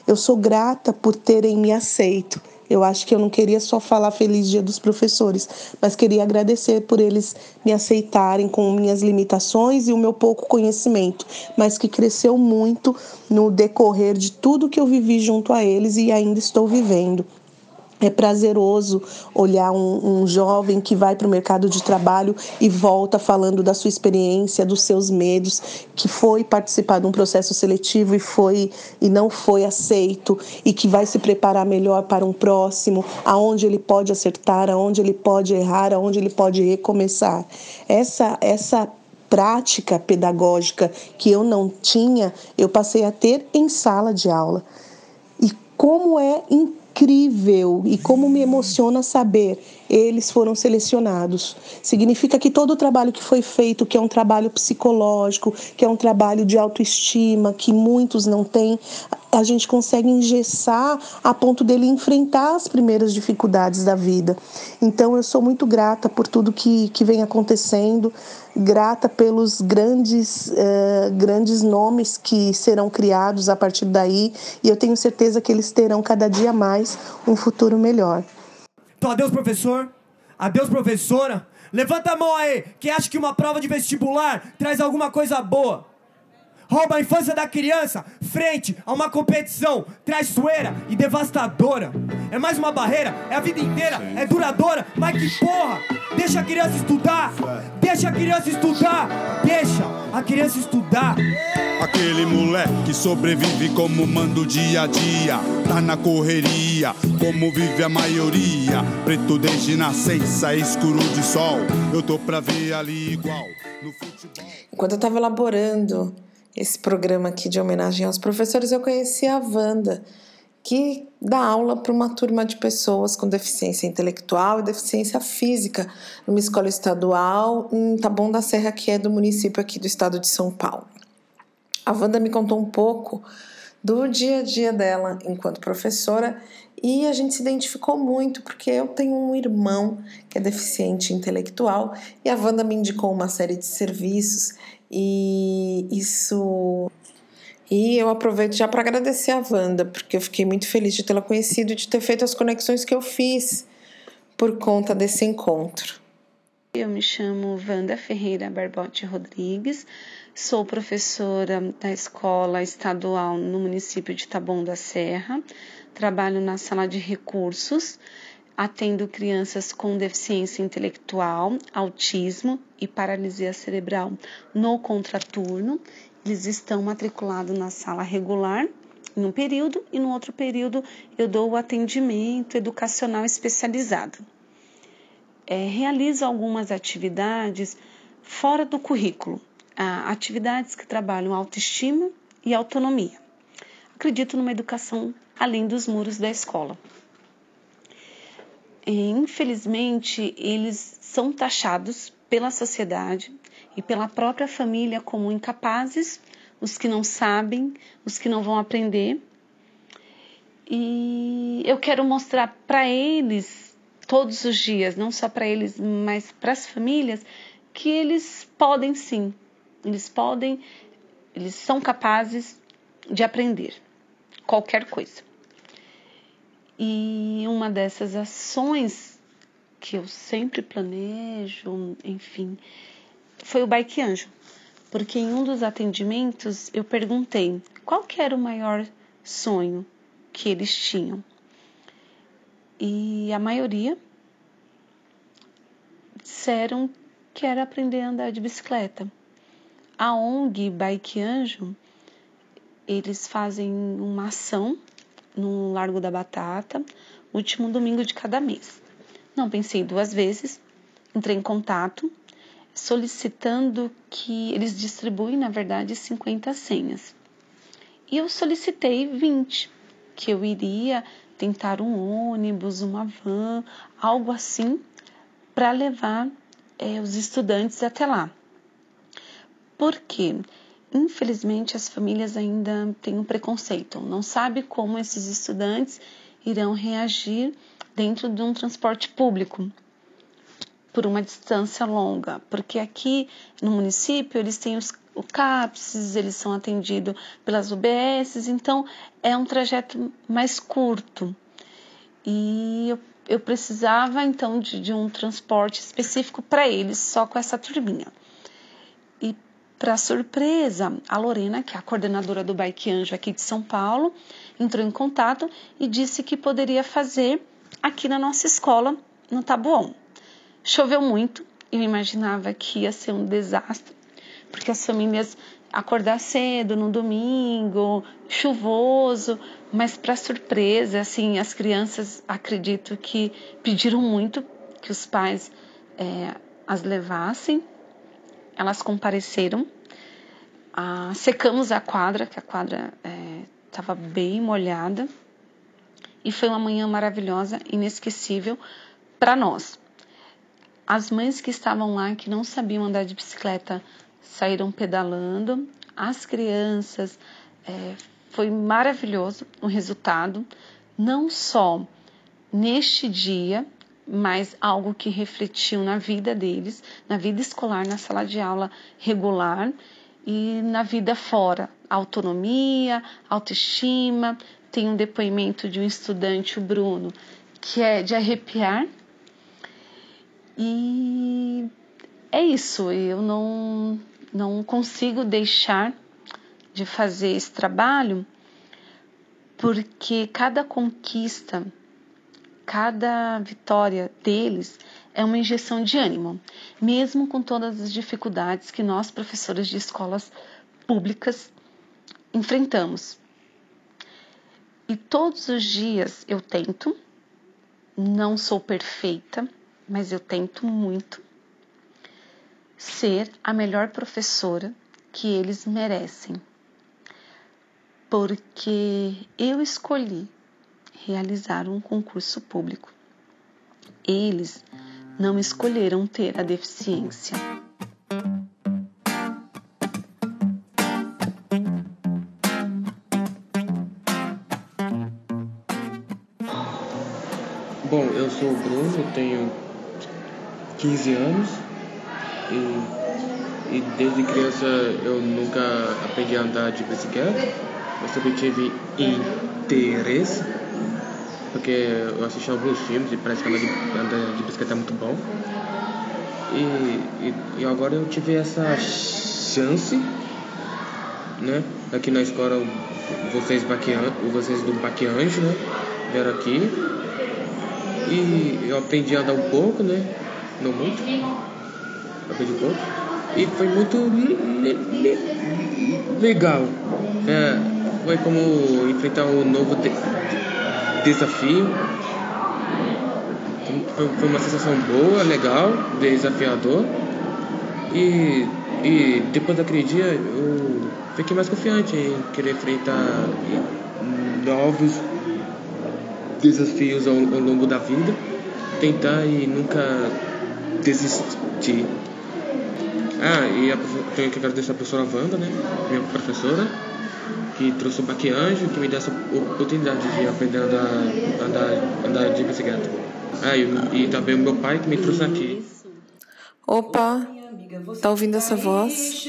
S11: Eu sou grata por terem me aceito eu acho que eu não queria só falar Feliz Dia dos Professores, mas queria agradecer por eles me aceitarem com minhas limitações e o meu pouco conhecimento, mas que cresceu muito no decorrer de tudo que eu vivi junto a eles e ainda estou vivendo. É prazeroso olhar um, um jovem que vai para o mercado de trabalho e volta falando da sua experiência, dos seus medos, que foi participar de um processo seletivo e foi e não foi aceito e que vai se preparar melhor para um próximo, aonde ele pode acertar, aonde ele pode errar, aonde ele pode recomeçar. Essa essa prática pedagógica que eu não tinha, eu passei a ter em sala de aula. E como é incrível incrível e como me emociona saber eles foram selecionados. Significa que todo o trabalho que foi feito, que é um trabalho psicológico, que é um trabalho de autoestima, que muitos não têm, a gente consegue engessar a ponto dele enfrentar as primeiras dificuldades da vida. Então eu sou muito grata por tudo que, que vem acontecendo, grata pelos grandes, uh, grandes nomes que serão criados a partir daí, e eu tenho certeza que eles terão cada dia mais um futuro melhor.
S12: Então, adeus, professor. Adeus, professora. Levanta a mão aí, quem acha que uma prova de vestibular traz alguma coisa boa. Rouba a infância da criança frente a uma competição traiçoeira e devastadora. É mais uma barreira, é a vida inteira, é duradoura, mas que porra! Deixa a criança estudar! Deixa a criança estudar! Deixa a criança estudar!
S6: Aquele moleque que sobrevive como manda o dia a dia. Tá na correria, como vive a maioria. Preto desde nascença, escuro de sol. Eu tô pra ver ali igual no futebol.
S2: Enquanto eu tava elaborando esse programa aqui de homenagem aos professores, eu conheci a Wanda, que dá aula para uma turma de pessoas com deficiência intelectual e deficiência física numa escola estadual em Taboão da Serra, que é do município aqui do estado de São Paulo. A Wanda me contou um pouco do dia a dia dela enquanto professora e a gente se identificou muito porque eu tenho um irmão que é deficiente intelectual e a Wanda me indicou uma série de serviços e isso. E eu aproveito já para agradecer a Wanda, porque eu fiquei muito feliz de tê-la conhecido e de ter feito as conexões que eu fiz por conta desse encontro.
S13: Eu me chamo Wanda Ferreira Barbote Rodrigues, sou professora da escola estadual no município de Taboão da Serra, trabalho na sala de recursos atendo crianças com deficiência intelectual, autismo e paralisia cerebral no contraturno. Eles estão matriculados na sala regular em um período e no outro período eu dou o atendimento educacional especializado. É, realizo algumas atividades fora do currículo, atividades que trabalham autoestima e autonomia. Acredito numa educação além dos muros da escola. Infelizmente, eles são taxados pela sociedade e pela própria família como incapazes, os que não sabem, os que não vão aprender. E eu quero mostrar para eles todos os dias, não só para eles, mas para as famílias, que eles podem sim, eles podem, eles são capazes de aprender qualquer coisa. E uma dessas ações que eu sempre planejo, enfim, foi o Bike Anjo. Porque em um dos atendimentos eu perguntei qual que era o maior sonho que eles tinham. E a maioria disseram que era aprender a andar de bicicleta. A ONG Bike Anjo, eles fazem uma ação no Largo da Batata, último domingo de cada mês. Não pensei duas vezes, entrei em contato solicitando que eles distribuem, na verdade, 50 senhas. E eu solicitei 20, que eu iria tentar um ônibus, uma van, algo assim, para levar é, os estudantes até lá. Por quê? Infelizmente, as famílias ainda têm um preconceito, não sabe como esses estudantes irão reagir dentro de um transporte público por uma distância longa, porque aqui no município eles têm os, o CAPS, eles são atendidos pelas UBS, então é um trajeto mais curto. E eu, eu precisava então de, de um transporte específico para eles, só com essa turbina. Para surpresa, a Lorena, que é a coordenadora do Bike Anjo aqui de São Paulo, entrou em contato e disse que poderia fazer aqui na nossa escola, no Tabuão. Choveu muito, eu imaginava que ia ser um desastre, porque as famílias acordar cedo no domingo, chuvoso, mas para surpresa, assim, as crianças acredito que pediram muito que os pais é, as levassem. Elas compareceram. Ah, secamos a quadra, que a quadra estava é, bem molhada. E foi uma manhã maravilhosa, inesquecível para nós. As mães que estavam lá, que não sabiam andar de bicicleta, saíram pedalando. As crianças, é, foi maravilhoso o resultado, não só neste dia, mas algo que refletiu na vida deles, na vida escolar, na sala de aula regular e na vida fora. Autonomia, autoestima. Tem um depoimento de um estudante, o Bruno, que é de arrepiar, e é isso, eu não, não consigo deixar de fazer esse trabalho porque cada conquista, cada vitória deles é uma injeção de ânimo, mesmo com todas as dificuldades que nós, professores de escolas públicas, enfrentamos. E todos os dias eu tento, não sou perfeita, mas eu tento muito ser a melhor professora que eles merecem. Porque eu escolhi realizar um concurso público. Eles não escolheram ter a deficiência.
S14: Bom, eu sou o Bruno, tenho 15 anos e, e desde criança eu nunca aprendi a andar de bicicleta. Eu sempre tive interesse, porque eu assisti alguns filmes e parece que andar de bicicleta é muito bom. E, e, e agora eu tive essa chance, né? Aqui na escola, vocês, vocês do Baquianjo, né? Vieram aqui E eu aprendi a andar um pouco, né? Não muito. Aprendi um pouco. E foi muito le le legal. É, foi como enfrentar um novo de desafio. Foi, uma sensação boa, legal, desafiador. E, e depois daquele dia eu fiquei mais confiante em querer enfrentar novos desafios ao, ao longo da vida, tentar e nunca desistir. Ah, e a, tenho que agradecer a professora Wanda, né, minha professora, que trouxe o baqueanjo, que me deu essa oportunidade de aprender a andar, andar, andar de bicicleta. Ah, e, e também o meu pai que me trouxe aqui.
S2: Opa, tá ouvindo essa voz?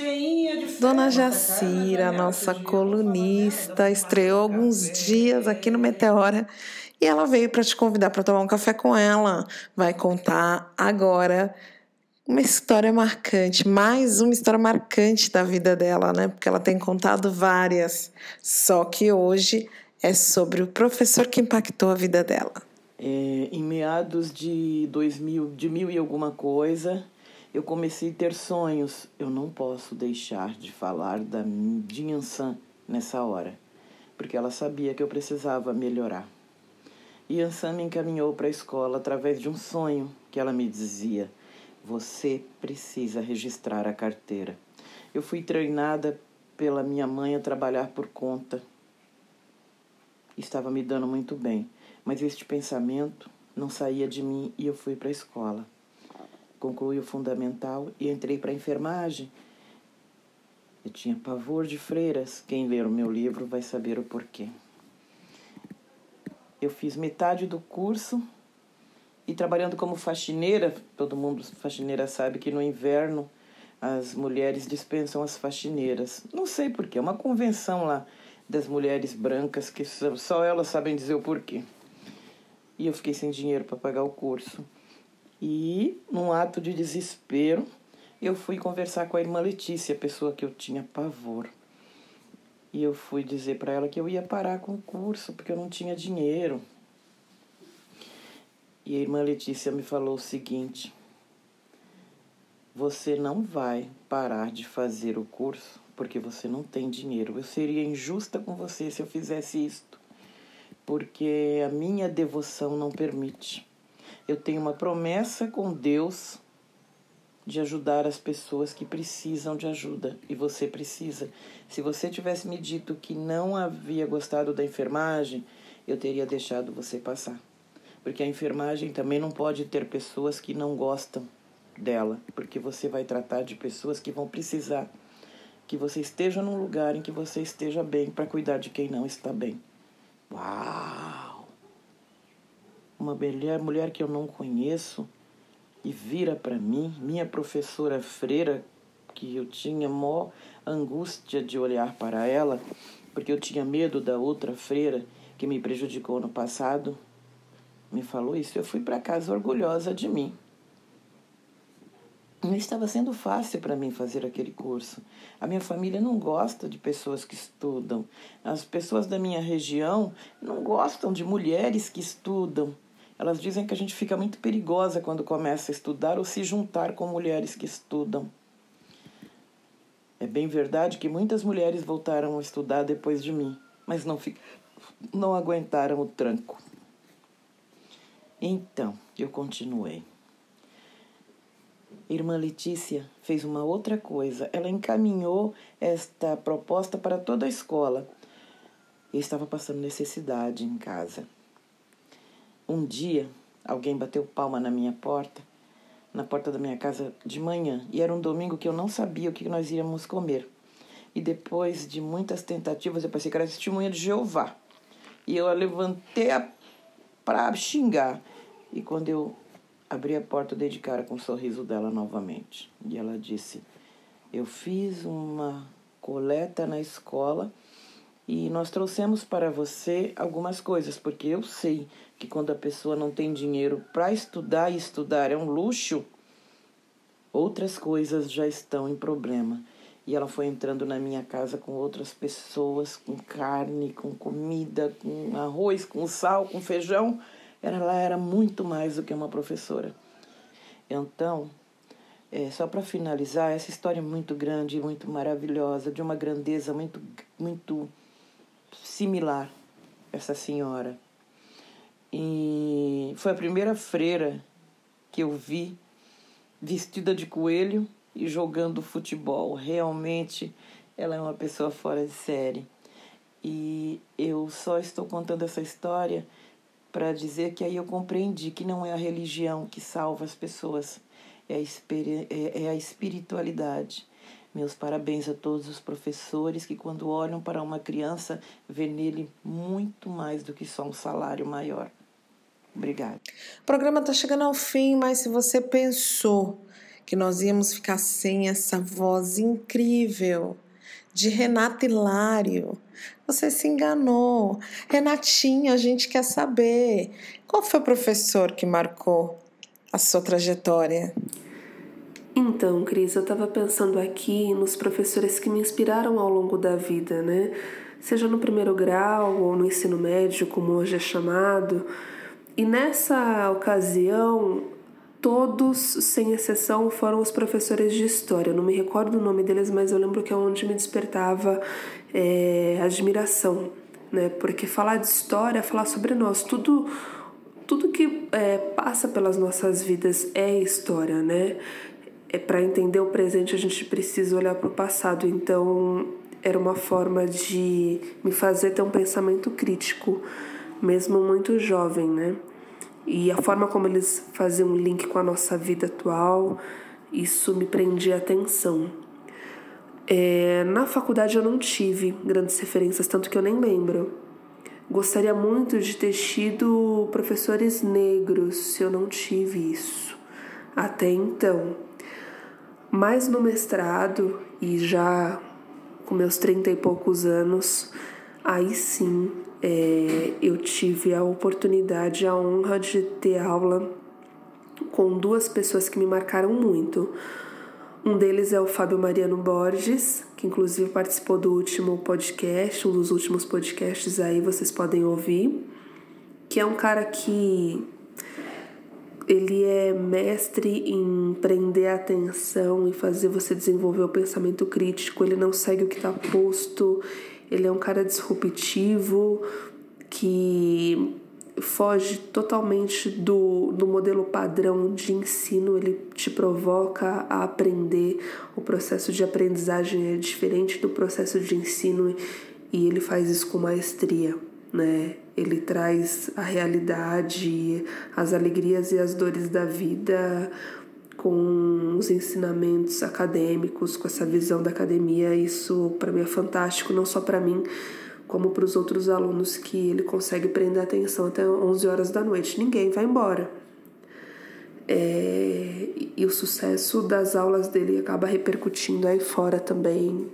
S2: Dona Jacira, nossa colunista, estreou alguns dias aqui no Meteora e ela veio para te convidar para tomar um café com ela. Vai contar agora uma história marcante, mais uma história marcante da vida dela, né? Porque ela tem contado várias. Só que hoje é sobre o professor que impactou a vida dela.
S15: É, em meados de 2000, de mil e alguma coisa, eu comecei a ter sonhos. Eu não posso deixar de falar da de Yansan nessa hora, porque ela sabia que eu precisava melhorar. E Yansan me encaminhou para a escola através de um sonho que ela me dizia: Você precisa registrar a carteira. Eu fui treinada pela minha mãe a trabalhar por conta. Estava me dando muito bem, mas este pensamento não saía de mim e eu fui para a escola concluí o fundamental e entrei para a enfermagem. Eu tinha pavor de freiras. Quem ler o meu livro vai saber o porquê. Eu fiz metade do curso e trabalhando como faxineira, todo mundo faxineira sabe que no inverno as mulheres dispensam as faxineiras. Não sei porquê, é uma convenção lá das mulheres brancas que só elas sabem dizer o porquê. E eu fiquei sem dinheiro para pagar o curso. E, num ato de desespero, eu fui conversar com a irmã Letícia, a pessoa que eu tinha pavor. E eu fui dizer para ela que eu ia parar com o curso, porque eu não tinha dinheiro. E a irmã Letícia me falou o seguinte: Você não vai parar de fazer o curso porque você não tem dinheiro. Eu seria injusta com você se eu fizesse isto, porque a minha devoção não permite. Eu tenho uma promessa com Deus de ajudar as pessoas que precisam de ajuda e você precisa. Se você tivesse me dito que não havia gostado da enfermagem, eu teria deixado você passar. Porque a enfermagem também não pode ter pessoas que não gostam dela, porque você vai tratar de pessoas que vão precisar que você esteja num lugar em que você esteja bem para cuidar de quem não está bem. Uau! uma mulher, mulher que eu não conheço, e vira para mim, minha professora freira, que eu tinha mó angústia de olhar para ela, porque eu tinha medo da outra freira que me prejudicou no passado, me falou isso. Eu fui para casa orgulhosa de mim. Não estava sendo fácil para mim fazer aquele curso. A minha família não gosta de pessoas que estudam. As pessoas da minha região não gostam de mulheres que estudam. Elas dizem que a gente fica muito perigosa quando começa a estudar ou se juntar com mulheres que estudam. É bem verdade que muitas mulheres voltaram a estudar depois de mim, mas não, não aguentaram o tranco. Então, eu continuei. Irmã Letícia fez uma outra coisa. Ela encaminhou esta proposta para toda a escola. Eu estava passando necessidade em casa. Um dia, alguém bateu palma na minha porta, na porta da minha casa de manhã, e era um domingo que eu não sabia o que nós íamos comer. E depois de muitas tentativas, eu pensei que era testemunha de Jeová. E eu a levantei para xingar. E quando eu abri a porta, eu dei de cara com o sorriso dela novamente. E ela disse: Eu fiz uma coleta na escola e nós trouxemos para você algumas coisas, porque eu sei que quando a pessoa não tem dinheiro para estudar e estudar é um luxo, outras coisas já estão em problema. E ela foi entrando na minha casa com outras pessoas, com carne, com comida, com arroz, com sal, com feijão. Ela era muito mais do que uma professora. Então, é, só para finalizar, essa história é muito grande, muito maravilhosa, de uma grandeza muito, muito similar, essa senhora. E foi a primeira freira que eu vi vestida de coelho e jogando futebol. Realmente ela é uma pessoa fora de série. E eu só estou contando essa história para dizer que aí eu compreendi que não é a religião que salva as pessoas é a, é, é a espiritualidade. Meus parabéns a todos os professores que, quando olham para uma criança, vê nele muito mais do que só um salário maior. Obrigada.
S2: O programa está chegando ao fim, mas se você pensou que nós íamos ficar sem essa voz incrível de Renata Hilário, você se enganou. Renatinha, a gente quer saber. Qual foi o professor que marcou a sua trajetória?
S16: Então, Cris, eu estava pensando aqui nos professores que me inspiraram ao longo da vida, né? Seja no primeiro grau ou no ensino médio, como hoje é chamado. E nessa ocasião, todos, sem exceção, foram os professores de história. Eu não me recordo o nome deles, mas eu lembro que é onde me despertava é, admiração, né? Porque falar de história, falar sobre nós, tudo tudo que é, passa pelas nossas vidas é história, né? É para entender o presente a gente precisa olhar para o passado. Então era uma forma de me fazer ter um pensamento crítico, mesmo muito jovem, né? E a forma como eles faziam um link com a nossa vida atual, isso me prendia atenção. É, na faculdade eu não tive grandes referências, tanto que eu nem lembro. Gostaria muito de ter tido professores negros, se eu não tive isso até então. Mas no mestrado, e já com meus trinta e poucos anos, aí sim é, eu tive a oportunidade, a honra de ter aula com duas pessoas que me marcaram muito. Um deles é o Fábio Mariano Borges, que inclusive participou do último podcast, um dos últimos podcasts aí vocês podem ouvir, que é um cara que ele é mestre em prender a atenção e fazer você desenvolver o pensamento crítico. Ele não segue o que está posto. Ele é um cara disruptivo que foge totalmente do, do modelo padrão de ensino, ele te provoca a aprender. O processo de aprendizagem é diferente do processo de ensino e ele faz isso com maestria, né? Ele traz a realidade, as alegrias e as dores da vida com os ensinamentos acadêmicos, com essa visão da academia. Isso para mim é fantástico, não só para mim, como para os outros alunos que ele consegue prender a atenção até 11 horas da noite. Ninguém vai embora. É, e o sucesso das aulas dele acaba repercutindo aí fora também,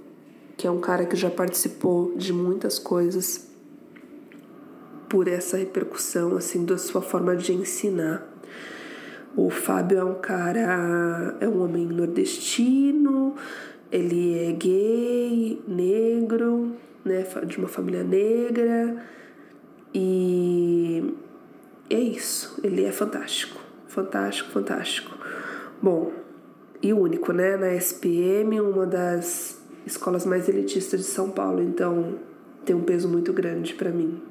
S16: que é um cara que já participou de muitas coisas por essa repercussão assim da sua forma de ensinar. O Fábio é um cara, é um homem nordestino, ele é gay, negro, né, de uma família negra. E é isso, ele é fantástico, fantástico, fantástico. Bom, e único, né, na SPM, uma das escolas mais elitistas de São Paulo, então tem um peso muito grande para mim.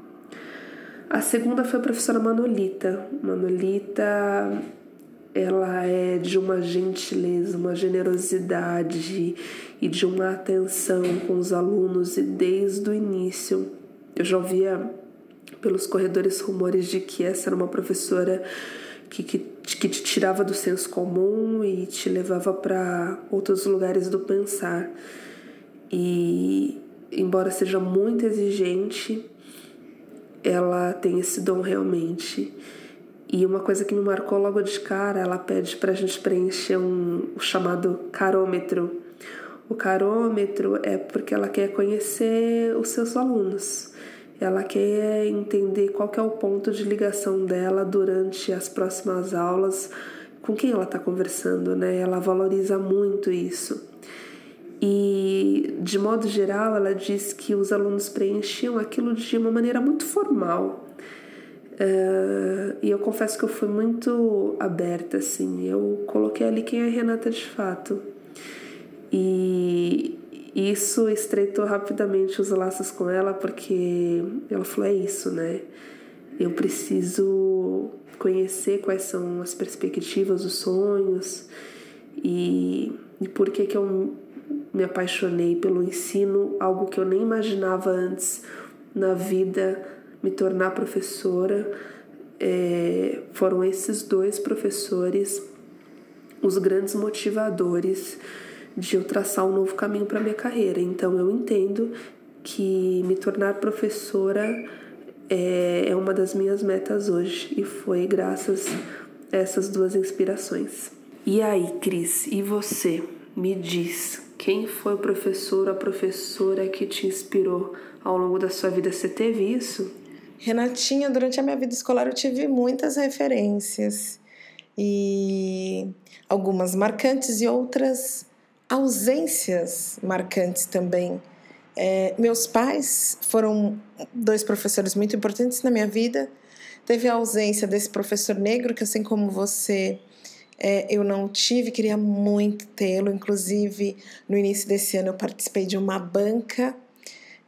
S16: A segunda foi a professora Manolita. Manolita, ela é de uma gentileza, uma generosidade e de uma atenção com os alunos e desde o início eu já ouvia pelos corredores rumores de que essa era uma professora que, que, que te tirava do senso comum e te levava para outros lugares do pensar. E, embora seja muito exigente, ela tem esse dom realmente. E uma coisa que me marcou logo de cara, ela pede para a gente preencher um, o chamado carômetro o carômetro é porque ela quer conhecer os seus alunos. Ela quer entender qual que é o ponto de ligação dela durante as próximas aulas, com quem ela está conversando, né? Ela valoriza muito isso. E, de modo geral, ela diz que os alunos preenchiam aquilo de uma maneira muito formal. Uh, e eu confesso que eu fui muito aberta, assim. Eu coloquei ali quem é Renata de fato. E isso estreitou rapidamente os laços com ela, porque ela falou: é isso, né? Eu preciso conhecer quais são as perspectivas, os sonhos e, e por que, que eu me apaixonei pelo ensino, algo que eu nem imaginava antes na vida, me tornar professora. É, foram esses dois professores os grandes motivadores de eu traçar um novo caminho para minha carreira. Então eu entendo que me tornar professora é, é uma das minhas metas hoje e foi graças a essas duas inspirações. E aí, Cris, e você? Me diz, quem foi o professor ou a professora que te inspirou ao longo da sua vida? Você teve isso?
S2: Renatinha, durante a minha vida escolar eu tive muitas referências e algumas marcantes e outras ausências marcantes também. É, meus pais foram dois professores muito importantes na minha vida. Teve a ausência desse professor negro, que assim como você, é, eu não tive, queria muito tê-lo. Inclusive, no início desse ano, eu participei de uma banca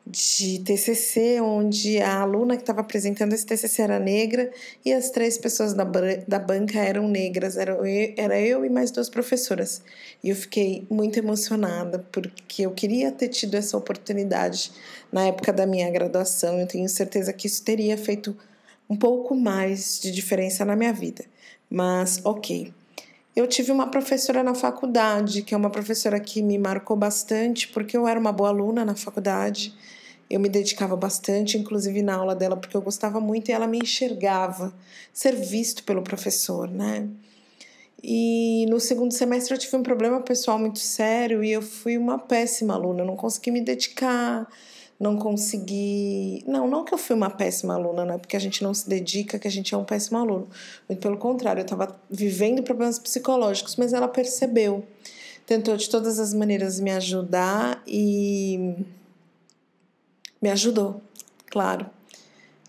S2: de TCC, onde a aluna que estava apresentando esse TCC era negra e as três pessoas da, da banca eram negras, era eu, era eu e mais duas professoras. E eu fiquei muito emocionada porque eu queria ter tido essa oportunidade na época da minha graduação. Eu tenho certeza que isso teria feito um pouco mais de diferença na minha vida. Mas, ok. Eu tive uma professora na faculdade, que é uma professora que me marcou bastante, porque eu era uma boa aluna na faculdade eu me dedicava bastante, inclusive na aula dela, porque eu gostava muito e ela me enxergava ser visto pelo professor, né? E no segundo semestre eu tive um problema pessoal muito sério e eu fui uma péssima aluna, eu não consegui me dedicar, não consegui. Não, não que eu fui uma péssima aluna, né? Porque a gente não se dedica, que a gente é um péssimo aluno. Muito pelo contrário, eu estava vivendo problemas psicológicos, mas ela percebeu. Tentou de todas as maneiras me ajudar e me ajudou, claro,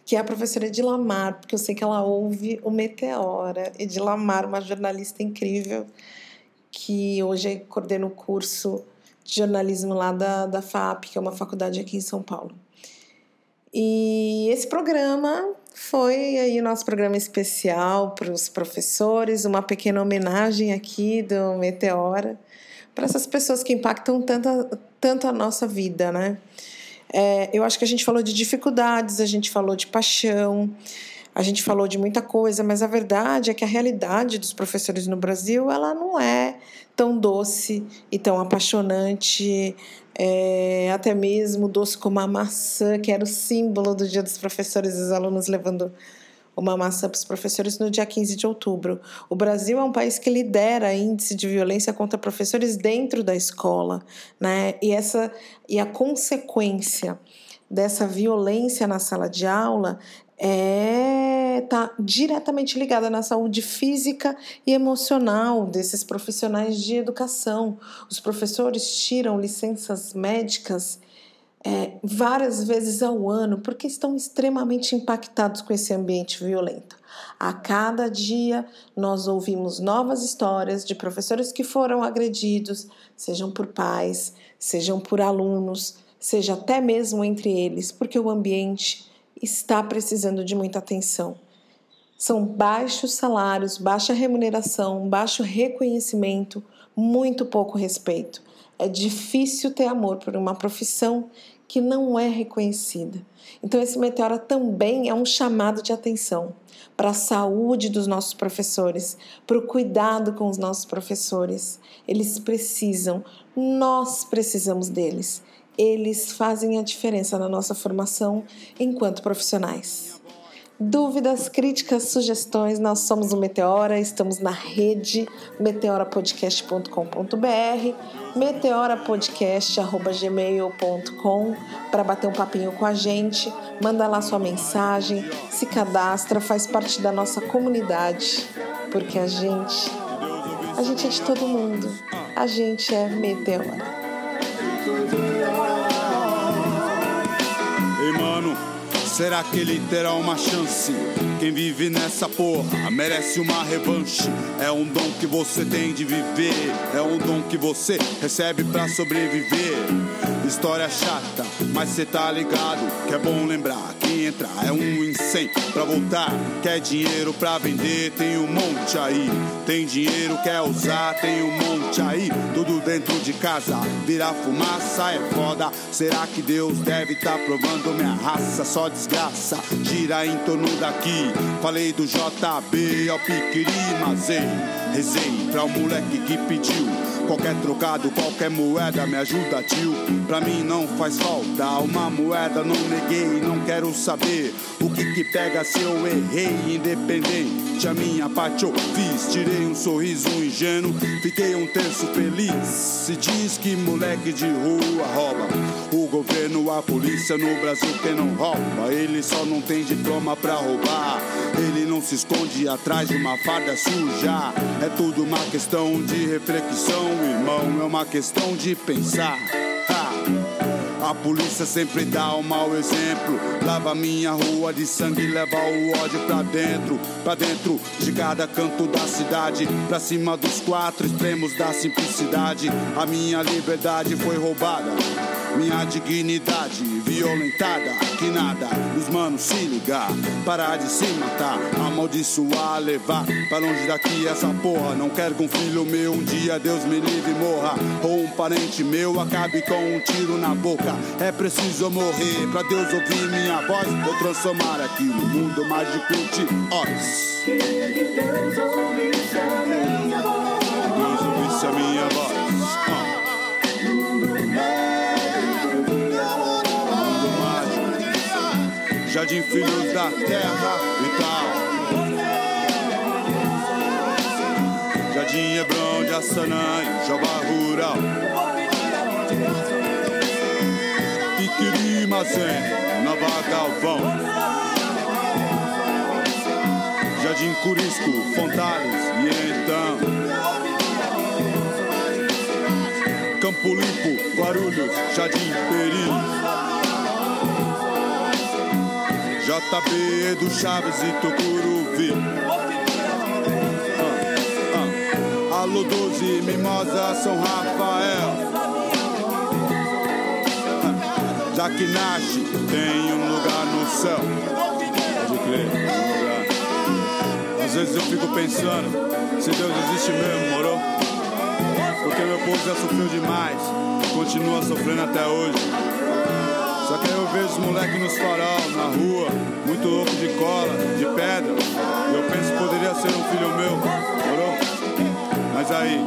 S2: que é a professora Edilamar, porque eu sei que ela ouve o Meteora. Edilamar, uma jornalista incrível, que hoje coordena o curso de jornalismo lá da, da FAP, que é uma faculdade aqui em São Paulo. E esse programa foi aí o nosso programa especial para os professores, uma pequena homenagem aqui do Meteora para essas pessoas que impactam tanto, tanto a nossa vida, né? É, eu acho que a gente falou de dificuldades, a gente falou de paixão, a gente falou de muita coisa, mas a verdade é que a realidade dos professores no Brasil ela não é tão doce e tão apaixonante, é, até mesmo doce como a maçã, que era o símbolo do Dia dos Professores, os alunos levando uma maçã para os professores no dia 15 de outubro. O Brasil é um país que lidera índice de violência contra professores dentro da escola, né? E essa e a consequência dessa violência na sala de aula é tá diretamente ligada na saúde física e emocional desses profissionais de educação. Os professores tiram licenças médicas é, várias vezes ao ano porque estão extremamente impactados com esse ambiente violento. A cada dia nós ouvimos novas histórias de professores que foram agredidos, sejam por pais, sejam por alunos, seja até mesmo entre eles, porque o ambiente está precisando de muita atenção. São baixos salários, baixa remuneração, baixo reconhecimento, muito pouco respeito. É difícil ter amor por uma profissão que não é reconhecida. Então, esse meteoro também é um chamado de atenção para a saúde dos nossos professores, para o cuidado com os nossos professores. Eles precisam, nós precisamos deles. Eles fazem a diferença na nossa formação enquanto profissionais. Dúvidas, críticas, sugestões, nós somos o Meteora, estamos na rede meteorapodcast.com.br, meteorapodcast.gmail.com para bater um papinho com a gente, manda lá sua mensagem, se cadastra, faz parte da nossa comunidade, porque a gente, a gente é de todo mundo, a gente é Meteora.
S6: Será que ele terá uma chance? Quem vive nessa porra merece uma revanche. É um dom que você tem de viver, é um dom que você recebe pra sobreviver. História chata, mas cê tá ligado que é bom lembrar. Quem entra é um incêndio pra voltar. Quer dinheiro pra vender, tem um monte aí. Tem dinheiro, quer usar, tem um monte aí. Tudo dentro de casa, virar fumaça é foda. Será que Deus deve tá provando minha raça? Só gira em torno daqui. Falei do JB ao Piquiri, mazei. Rezei pra o moleque que pediu. Qualquer trocado, qualquer moeda me ajuda, tio. Pra mim não faz falta uma moeda, não neguei, não quero saber o que que pega se eu errei. Independente, a minha parte eu fiz. Tirei um sorriso ingênuo, fiquei um terço feliz. Se diz que moleque de rua rouba. O governo, a polícia no Brasil, quem não rouba? Ele só não tem diploma pra roubar. Ele não se esconde atrás de uma farda suja. É tudo uma questão de reflexão, irmão. É uma questão de pensar. A polícia sempre dá um mau exemplo. Lava minha rua de sangue, leva o ódio pra dentro. Pra dentro de cada canto da cidade. Pra cima dos quatro extremos da simplicidade. A minha liberdade foi roubada. Minha dignidade violentada, que nada, os manos se ligar, parar de se matar, amaldiçoar, levar pra longe daqui essa porra. Não quero que um filho meu um dia Deus me livre e morra, ou um parente meu acabe com um tiro na boca. É preciso morrer pra Deus ouvir minha voz, vou transformar aqui no mundo mágico de Oz.
S17: Deus ouvisse a minha voz.
S6: Deus ouvisse a minha voz. Jardim Filhos da Terra e tal. Jardim Hebrão de Assanã e Jabá Rural. Piquiri Mazem, Nova Galvão. Jardim Curisco, Fontales e então. Campo Limpo, Guarulhos, Jardim Peri. JB do Chaves e Tucuruvi. Ah, ah. Alô 12, Mimosa, São Rafael. Ah, que nasce, tem um lugar no céu. Pode crer, um lugar. Às vezes eu fico pensando, se Deus existe mesmo, morou? Porque meu povo já sofreu demais, continua sofrendo até hoje. Só que aí eu vejo os moleques nos farol, na rua, muito louco de cola, de pedra. Eu penso que poderia ser um filho meu, morou? Mas aí,